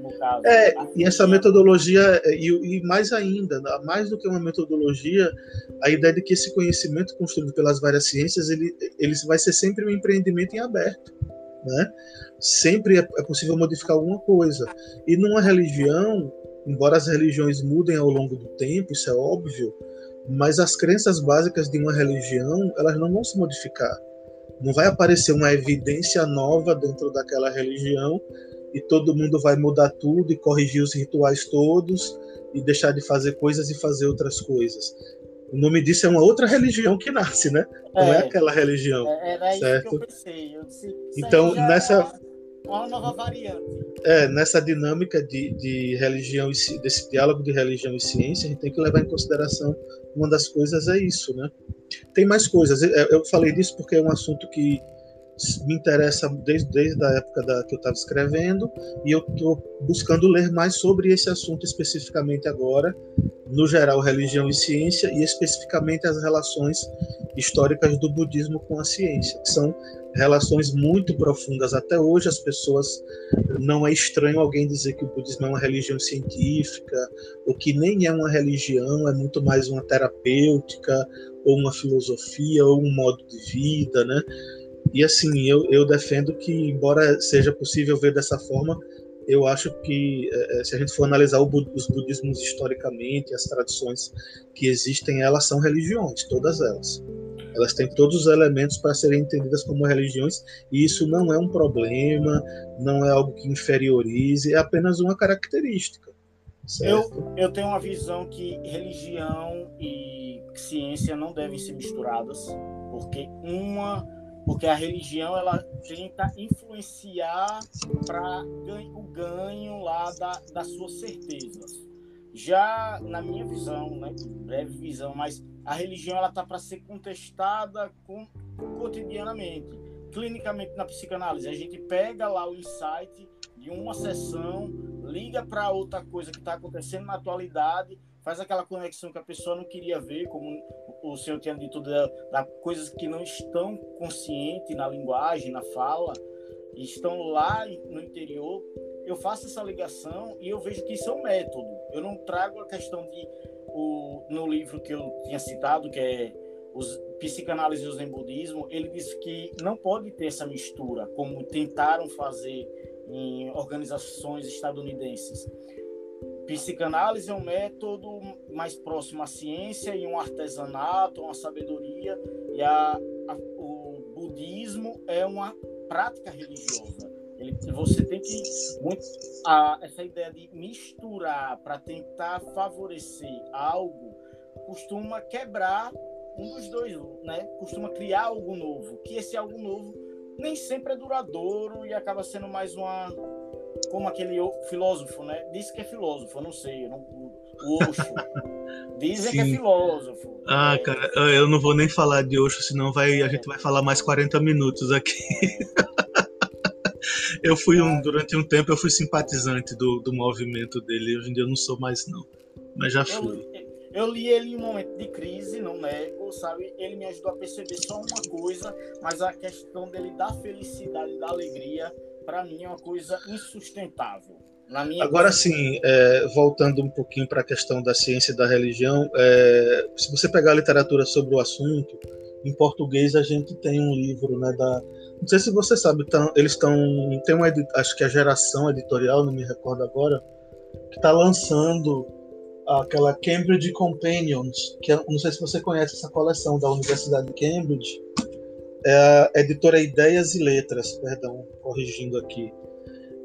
no caso. É, e essa metodologia, e, e, mais ainda, mais do que uma metodologia, a ideia de que esse conhecimento construído pelas várias ciências, ele, ele vai ser sempre um empreendimento em aberto. Né? Sempre é, é possível modificar alguma coisa. E numa religião, embora as religiões mudem ao longo do tempo, isso é óbvio, mas as crenças básicas de uma religião, elas não vão se modificar. Não vai aparecer uma evidência nova dentro daquela religião e todo mundo vai mudar tudo e corrigir os rituais todos e deixar de fazer coisas e fazer outras coisas. O nome disso é uma outra religião que nasce, né? Não é, é aquela religião. É, era certo? isso que eu pensei. Eu disse, então, nessa. Uma nova variante. É, nessa dinâmica de, de religião e desse diálogo de religião e ciência, a gente tem que levar em consideração uma das coisas é isso, né? Tem mais coisas. Eu falei disso porque é um assunto que me interessa desde, desde a época da, que eu estava escrevendo e eu estou buscando ler mais sobre esse assunto especificamente agora, no geral religião e ciência e especificamente as relações históricas do budismo com a ciência, que são relações muito profundas. Até hoje as pessoas não é estranho alguém dizer que o budismo é uma religião científica ou que nem é uma religião é muito mais uma terapêutica ou uma filosofia ou um modo de vida né e assim eu, eu defendo que embora seja possível ver dessa forma eu acho que é, se a gente for analisar os budismos historicamente, as tradições que existem, elas são religiões, todas elas. Elas têm todos os elementos para serem entendidas como religiões, e isso não é um problema, não é algo que inferiorize, é apenas uma característica. Eu, eu tenho uma visão que religião e ciência não devem ser misturadas, porque uma porque a religião ela tenta influenciar para o ganho lá da, das suas certezas. Já na minha visão, né, breve visão, mas a religião ela tá para ser contestada com, cotidianamente, clinicamente na psicanálise. A gente pega lá o insight de uma sessão, liga para outra coisa que está acontecendo na atualidade, faz aquela conexão que a pessoa não queria ver, como o senhor tinha dito, da, da coisas que não estão conscientes na linguagem, na fala, estão lá no interior. Eu faço essa ligação e eu vejo que isso é um método. Eu não trago a questão de o, no livro que eu tinha citado, que é os psicanálise o zen budismo, ele diz que não pode ter essa mistura, como tentaram fazer em organizações estadunidenses. Psicanálise é um método mais próximo à ciência e um artesanato, uma sabedoria, e a, a, o budismo é uma prática religiosa. Ele, você tem que muito, a, essa ideia de misturar para tentar favorecer algo costuma quebrar um dos dois, né? Costuma criar algo novo, que esse algo novo nem sempre é duradouro e acaba sendo mais uma como aquele filósofo, né? Diz que é filósofo, eu não sei, eu não, o Osho. [LAUGHS] Dizem Sim. que é filósofo. Ah, é... cara, eu não vou nem falar de Osho, senão vai, a gente vai falar mais 40 minutos aqui. [LAUGHS] eu fui um, durante um tempo eu fui simpatizante do, do movimento dele. Hoje em dia eu não sou mais não, mas já fui. Eu, eu li ele em um momento de crise, não nego, sabe? Ele me ajudou a perceber só uma coisa, mas a questão dele da felicidade, da alegria, para mim é uma coisa insustentável. Agora sim, é, voltando um pouquinho para a questão da ciência e da religião, é, se você pegar a literatura sobre o assunto, em português a gente tem um livro, né, da, não sei se você sabe, tão, eles estão, tem uma, acho que a geração editorial, não me recordo agora, que está lançando aquela Cambridge Companions, que é, não sei se você conhece essa coleção da Universidade de Cambridge, é a editora Ideias e Letras, perdão, corrigindo aqui.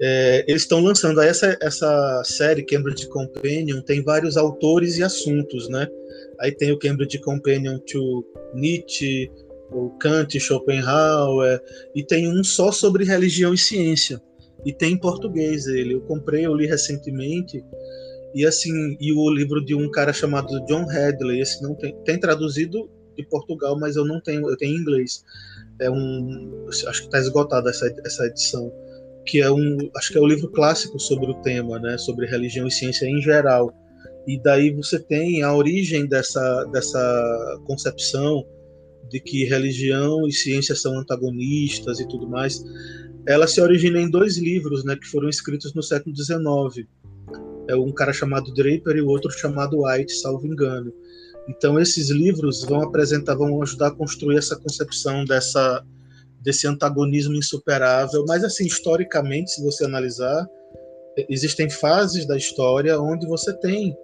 É, eles estão lançando essa, essa série Cambridge Companion, tem vários autores e assuntos, né? Aí tem o Cambridge Companion to Nietzsche, o Kant, Schopenhauer, e tem um só sobre religião e ciência. E tem em português ele. Eu comprei, eu li recentemente, e assim, e o livro de um cara chamado John Hadley, esse não tem, tem traduzido de Portugal, mas eu não tenho, eu tenho inglês. É um, acho que está esgotada essa, essa edição, que é um, acho que é o um livro clássico sobre o tema, né, sobre religião e ciência em geral. E daí você tem a origem dessa dessa concepção de que religião e ciência são antagonistas e tudo mais. Ela se origina em dois livros, né, que foram escritos no século XIX é um cara chamado Draper e o outro chamado White, salvo engano. Então esses livros vão apresentar, vão ajudar a construir essa concepção dessa desse antagonismo insuperável, mas assim, historicamente, se você analisar, existem fases da história onde você tem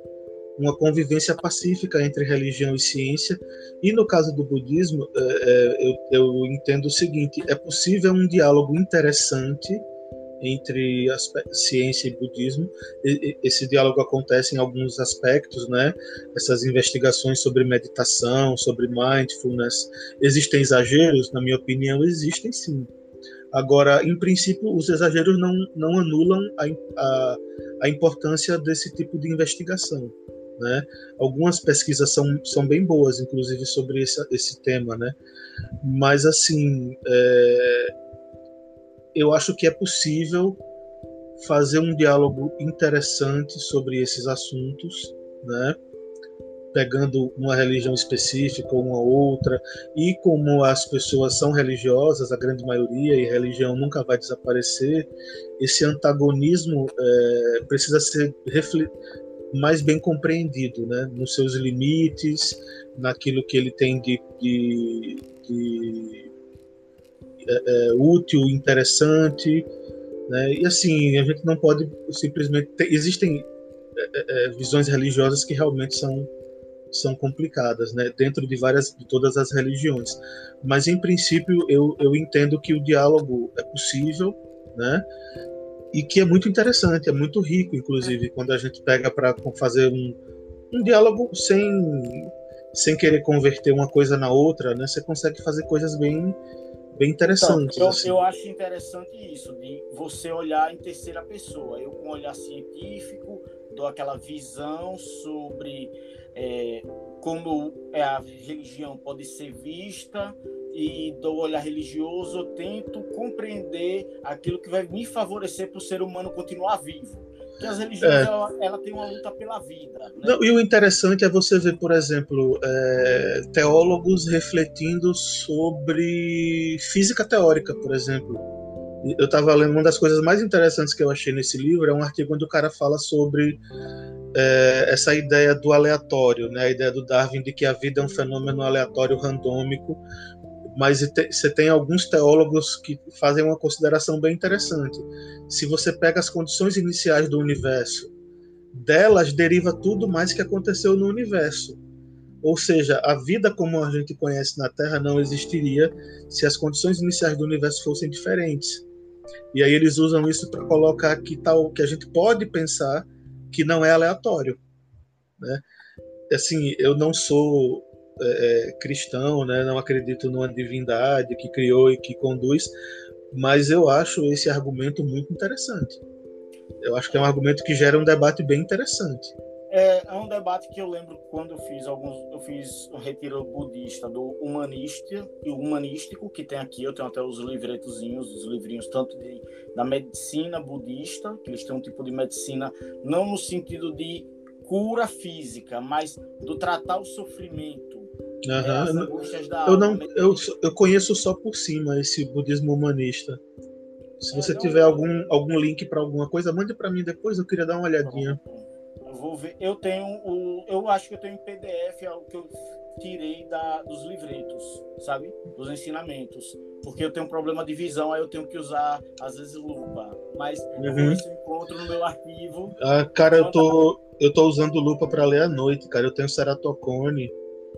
uma convivência pacífica entre religião e ciência. E no caso do budismo, é, é, eu, eu entendo o seguinte: é possível um diálogo interessante entre ciência e budismo. Esse diálogo acontece em alguns aspectos, né? Essas investigações sobre meditação, sobre mindfulness. Existem exageros? Na minha opinião, existem sim. Agora, em princípio, os exageros não, não anulam a, a, a importância desse tipo de investigação. Né? Algumas pesquisas são, são bem boas, inclusive, sobre esse, esse tema, né? Mas, assim, é, eu acho que é possível fazer um diálogo interessante sobre esses assuntos, né? pegando uma religião específica ou uma outra, e como as pessoas são religiosas, a grande maioria, e religião nunca vai desaparecer, esse antagonismo é, precisa ser mais bem compreendido, né? nos seus limites, naquilo que ele tem de, de, de é, é, útil, interessante, Né? E assim, a gente não pode simplesmente. Ter, existem é, é, visões religiosas que realmente são são complicadas, né? Dentro de várias, de todas as religiões. Mas em princípio eu, eu entendo que o diálogo é possível, né? E que é muito interessante, é muito rico, inclusive, quando a gente pega para fazer um, um diálogo sem sem querer converter uma coisa na outra, né? Você consegue fazer coisas bem bem interessantes. Então, eu, assim. eu acho interessante isso, de você olhar em terceira pessoa. Eu, com um olhar científico, dou aquela visão sobre é, como a religião pode ser vista e do olhar religioso eu tento compreender aquilo que vai me favorecer para o ser humano continuar vivo. Porque as religiões é. ela, ela tem uma luta pela vida. Né? Não, e o interessante é você ver, por exemplo, é, teólogos refletindo sobre física teórica, por exemplo. Eu estava lendo uma das coisas mais interessantes que eu achei nesse livro é um artigo onde o cara fala sobre é, essa ideia do aleatório, né? a ideia do Darwin de que a vida é um fenômeno aleatório, randômico, mas você tem alguns teólogos que fazem uma consideração bem interessante. Se você pega as condições iniciais do universo, delas deriva tudo mais que aconteceu no universo. Ou seja, a vida como a gente conhece na Terra não existiria se as condições iniciais do universo fossem diferentes. E aí eles usam isso para colocar que tal que a gente pode pensar que não é aleatório, né? Assim, eu não sou é, é, cristão, né? Não acredito numa divindade que criou e que conduz, mas eu acho esse argumento muito interessante. Eu acho que é um argumento que gera um debate bem interessante. É, é um debate que eu lembro quando eu fiz alguns, eu fiz um retiro budista do humanista e humanístico que tem aqui. Eu tenho até os livretozinhos, os livrinhos tanto de, da medicina budista, que eles têm um tipo de medicina não no sentido de cura física, mas do tratar o sofrimento, Uhum. Eu não, eu, eu conheço só por cima esse budismo humanista. Se você é, tiver algum, algum link para alguma coisa, mande para mim depois. Eu queria dar uma olhadinha. Eu vou ver. Eu tenho o, eu acho que eu tenho em PDF algo que eu tirei da, dos livretos, sabe? Dos ensinamentos. Porque eu tenho um problema de visão, aí eu tenho que usar, às vezes, lupa. Mas uhum. eu encontro no meu arquivo. Ah, cara, eu tô, eu tô usando lupa para ler à noite, cara. Eu tenho ceratocone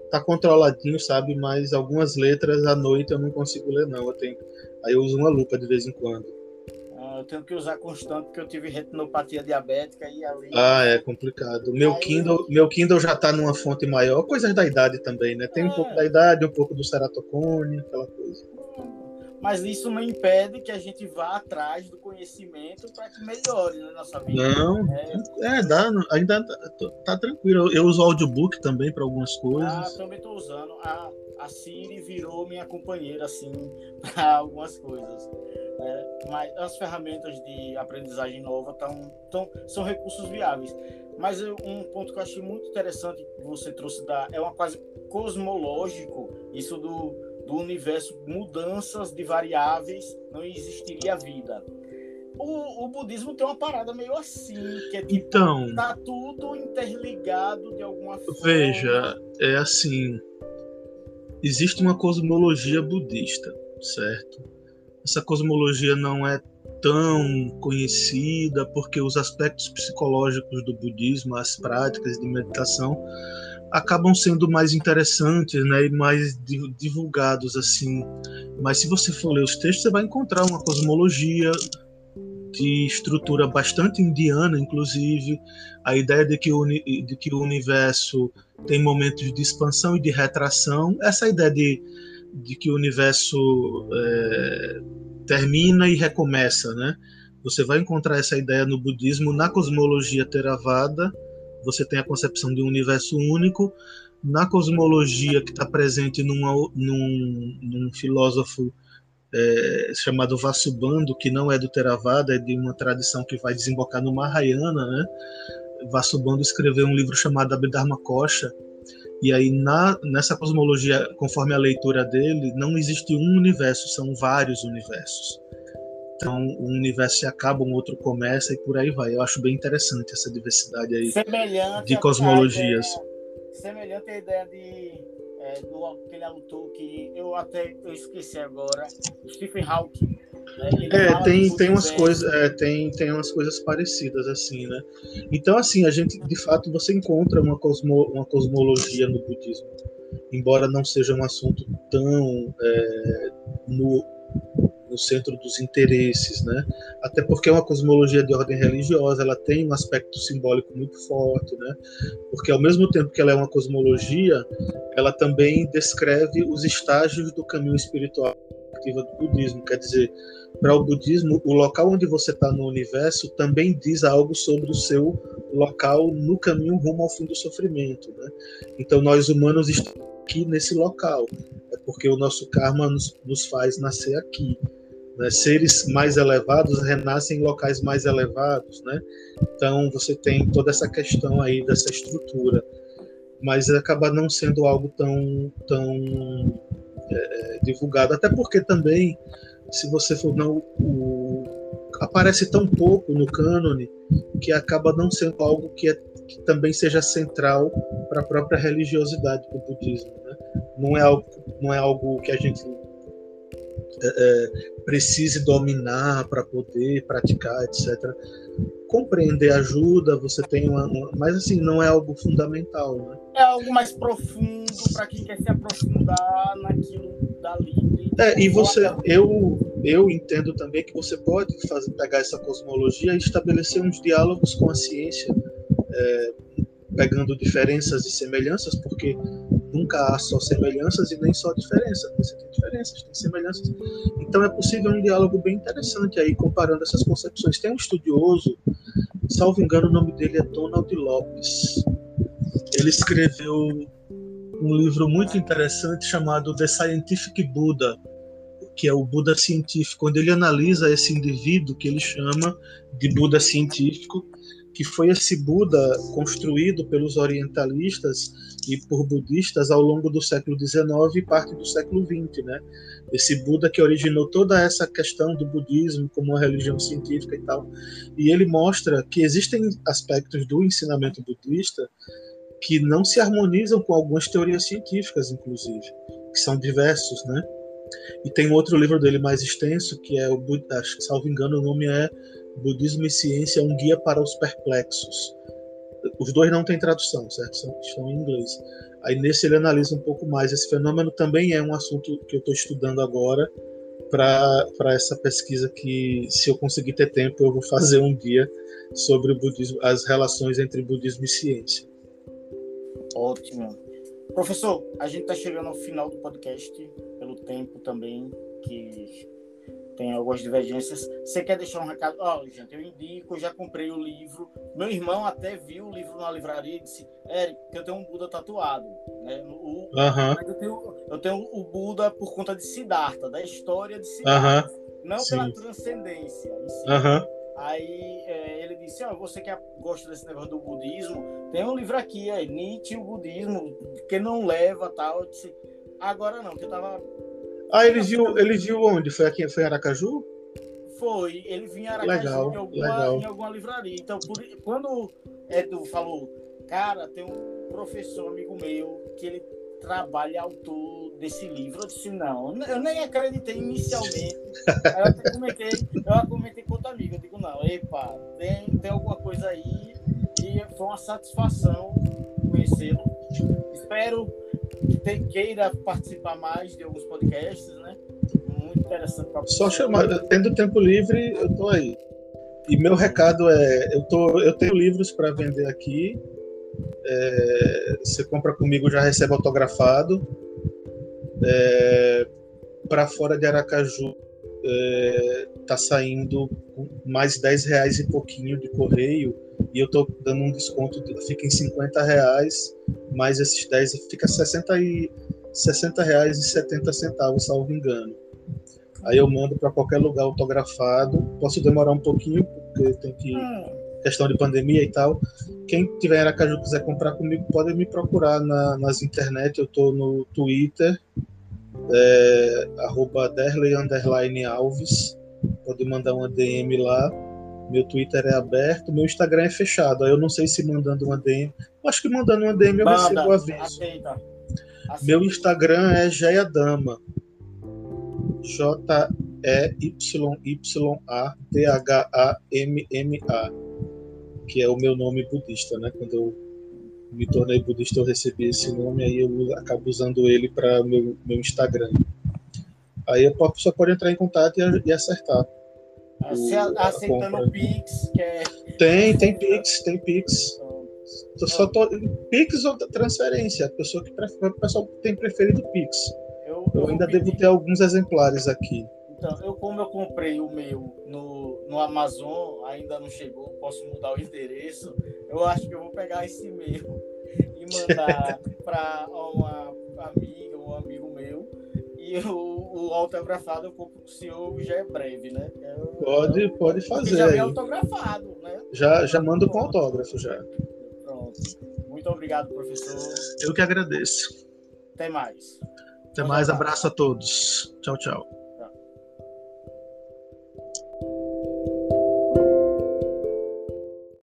tá controladinho, sabe? Mas algumas letras à noite eu não consigo ler, não. Eu tenho... Aí eu uso uma lupa de vez em quando. Ah, eu tenho que usar constante porque eu tive retinopatia diabética e ali. Ah, é complicado. Meu, aí... Kindle, meu Kindle já tá numa fonte maior, coisas da idade também, né? Tem é. um pouco da idade, um pouco do ceratocone, aquela coisa mas isso não impede que a gente vá atrás do conhecimento para que melhore na nossa vida. Não, é, é dá, ainda tá, tá, tranquilo. Eu uso audiobook também para algumas coisas. Ah, também estou usando. A, a Siri virou minha companheira, assim, [LAUGHS] para algumas coisas. É, mas as ferramentas de aprendizagem nova tão, tão, são recursos viáveis. Mas um ponto que eu achei muito interessante que você trouxe da, é uma quase cosmológico, isso do do universo, mudanças de variáveis, não existiria vida. O, o, budismo tem uma parada meio assim, que é tipo, então, tá tudo interligado de alguma forma. Veja, é assim, existe uma cosmologia budista, certo? Essa cosmologia não é tão conhecida porque os aspectos psicológicos do budismo, as práticas de meditação, acabam sendo mais interessantes né, e mais divulgados assim. Mas se você for ler os textos, você vai encontrar uma cosmologia de estrutura bastante indiana, inclusive a ideia de que o, de que o universo tem momentos de expansão e de retração, essa ideia de, de que o universo é, termina e recomeça, né? Você vai encontrar essa ideia no budismo, na cosmologia Theravada, você tem a concepção de um universo único. Na cosmologia que está presente numa, num, num filósofo é, chamado Vasubandhu, que não é do Theravada, é de uma tradição que vai desembocar no Mahayana, né? Vasubandhu escreveu um livro chamado Abhidharma Kosha, e aí na, nessa cosmologia, conforme a leitura dele, não existe um universo, são vários universos. Então, um universo se acaba, um outro começa e por aí vai. Eu acho bem interessante essa diversidade aí semelhante de cosmologias. Ideia, semelhante à ideia de, é, do aquele autor que eu até eu esqueci agora, Stephen Hawking. Né? É, tem, tem umas coisas, é, tem, tem umas coisas parecidas assim, né? Então assim, a gente de fato você encontra uma, cosmo, uma cosmologia no budismo, embora não seja um assunto tão é, no, no centro dos interesses, né? Até porque é uma cosmologia de ordem religiosa, ela tem um aspecto simbólico muito forte, né? Porque ao mesmo tempo que ela é uma cosmologia, ela também descreve os estágios do caminho espiritual do budismo, quer dizer, para o budismo, o local onde você está no universo também diz algo sobre o seu local no caminho rumo ao fim do sofrimento. Né? Então, nós humanos estamos aqui nesse local, é porque o nosso karma nos, nos faz nascer aqui. Né? Seres mais elevados renascem em locais mais elevados. Né? Então, você tem toda essa questão aí dessa estrutura, mas acaba não sendo algo tão, tão é, divulgado, até porque também se você for não o, aparece tão pouco no cânone que acaba não sendo algo que, é, que também seja central para a própria religiosidade do budismo. Né? Não é algo não é algo que a gente é, é, precise dominar para poder praticar, etc. Compreender ajuda, você tem uma, uma, mas assim não é algo fundamental, né? É algo mais profundo para quem quer se aprofundar naquilo dali é, e você, eu, eu entendo também que você pode fazer, pegar essa cosmologia e estabelecer uns diálogos com a ciência, é, pegando diferenças e semelhanças, porque nunca há só semelhanças e nem só diferenças. Você tem diferenças, tem semelhanças. Então é possível um diálogo bem interessante aí, comparando essas concepções. Tem um estudioso, salvo engano, o nome dele é Donald Lopes. Ele escreveu um livro muito interessante chamado The Scientific Buddha, que é o Buda científico, onde ele analisa esse indivíduo que ele chama de Buda científico, que foi esse Buda construído pelos orientalistas e por budistas ao longo do século XIX e parte do século XX, né? Esse Buda que originou toda essa questão do budismo como uma religião científica e tal. E ele mostra que existem aspectos do ensinamento budista que não se harmonizam com algumas teorias científicas, inclusive, que são diversos, né? E tem outro livro dele mais extenso, que é o, acho que salvo engano, o nome é Budismo e Ciência, um guia para os perplexos. Os dois não têm tradução, certo? São, estão em inglês. Aí nesse ele analisa um pouco mais. Esse fenômeno também é um assunto que eu estou estudando agora para essa pesquisa que, se eu conseguir ter tempo, eu vou fazer um dia sobre o budismo, as relações entre budismo e ciência. Ótimo. Professor, a gente está chegando ao final do podcast, pelo tempo também, que tem algumas divergências. Você quer deixar um recado? Ó, oh, gente, eu indico, eu já comprei o livro. Meu irmão até viu o livro na livraria e disse, Eric, eu tenho um Buda tatuado. Né? O, uhum. eu, tenho, eu tenho o Buda por conta de Siddhartha, da história de Siddhartha. Uhum. Não Sim. pela transcendência. Uhum. Aí é, ele disse: oh, você que gosta desse negócio do budismo, tem um livro aqui, é Nietzsche o budismo, que não leva tal. Eu disse: agora não, que eu tava. Ah, ele viu, ele viu onde? Foi aqui, foi em Aracaju? Foi, ele vinha em Aracaju legal, em, alguma, legal. em alguma livraria. Então, por, quando Edu falou, cara, tem um professor amigo meu que ele trabalho autor desse livro. Eu disse, não, eu nem acreditei inicialmente. Aí eu até comentei, eu comentei com outro amigo, eu digo, não, epa, tem, tem alguma coisa aí. E foi uma satisfação conhecê-lo. Espero que te, queira participar mais de alguns podcasts, né? Muito interessante. Só chamar, tendo tempo livre, eu tô aí. E meu recado é, eu, tô, eu tenho livros para vender aqui, é, você compra comigo, já recebe autografado. É, para fora de Aracaju é, tá saindo mais 10 reais e pouquinho de correio e eu tô dando um desconto, fica em 50 reais, mais esses 10 fica 60 e 60 reais e 70 centavos, salvo engano. Aí eu mando para qualquer lugar autografado. Posso demorar um pouquinho porque tem que hum questão de pandemia e tal. Quem tiver em Aracaju quiser comprar comigo, pode me procurar na, nas internet. Eu estou no Twitter, é, arroba Derley Alves. Pode mandar uma DM lá. Meu Twitter é aberto, meu Instagram é fechado. Aí eu não sei se mandando uma DM. Acho que mandando uma DM eu Manda, recebo o aviso. Aceita. Aceita. Meu Instagram é Jayadama. J E-Y-Y-A-T-H-A-M-M-A, que é o meu nome budista, né? Quando eu me tornei budista, eu recebi esse nome, aí eu acabo usando ele para o meu, meu Instagram. Aí a pessoa pode entrar em contato e, e acertar. Aceitando o Pix, que é... Tem, tem Pix, tem Pix. Tô só tô, Pix ou transferência, a pessoa que prefere, o pessoal tem preferido Pix. Eu, eu, eu ainda devo ter alguns exemplares aqui. Então, eu como eu comprei o meu no, no Amazon, ainda não chegou, posso mudar o endereço. Eu acho que eu vou pegar esse e-mail [LAUGHS] e mandar [LAUGHS] para uma amiga, meu. [LAUGHS] O, o autografado eu compro com o senhor já é breve, né? Eu, pode, eu, pode fazer. Já é autografado, né? Já, já mando com autógrafo já. Pronto. Muito obrigado, professor. Eu que agradeço. Até mais. Até mais, abraço a todos. Tchau, tchau.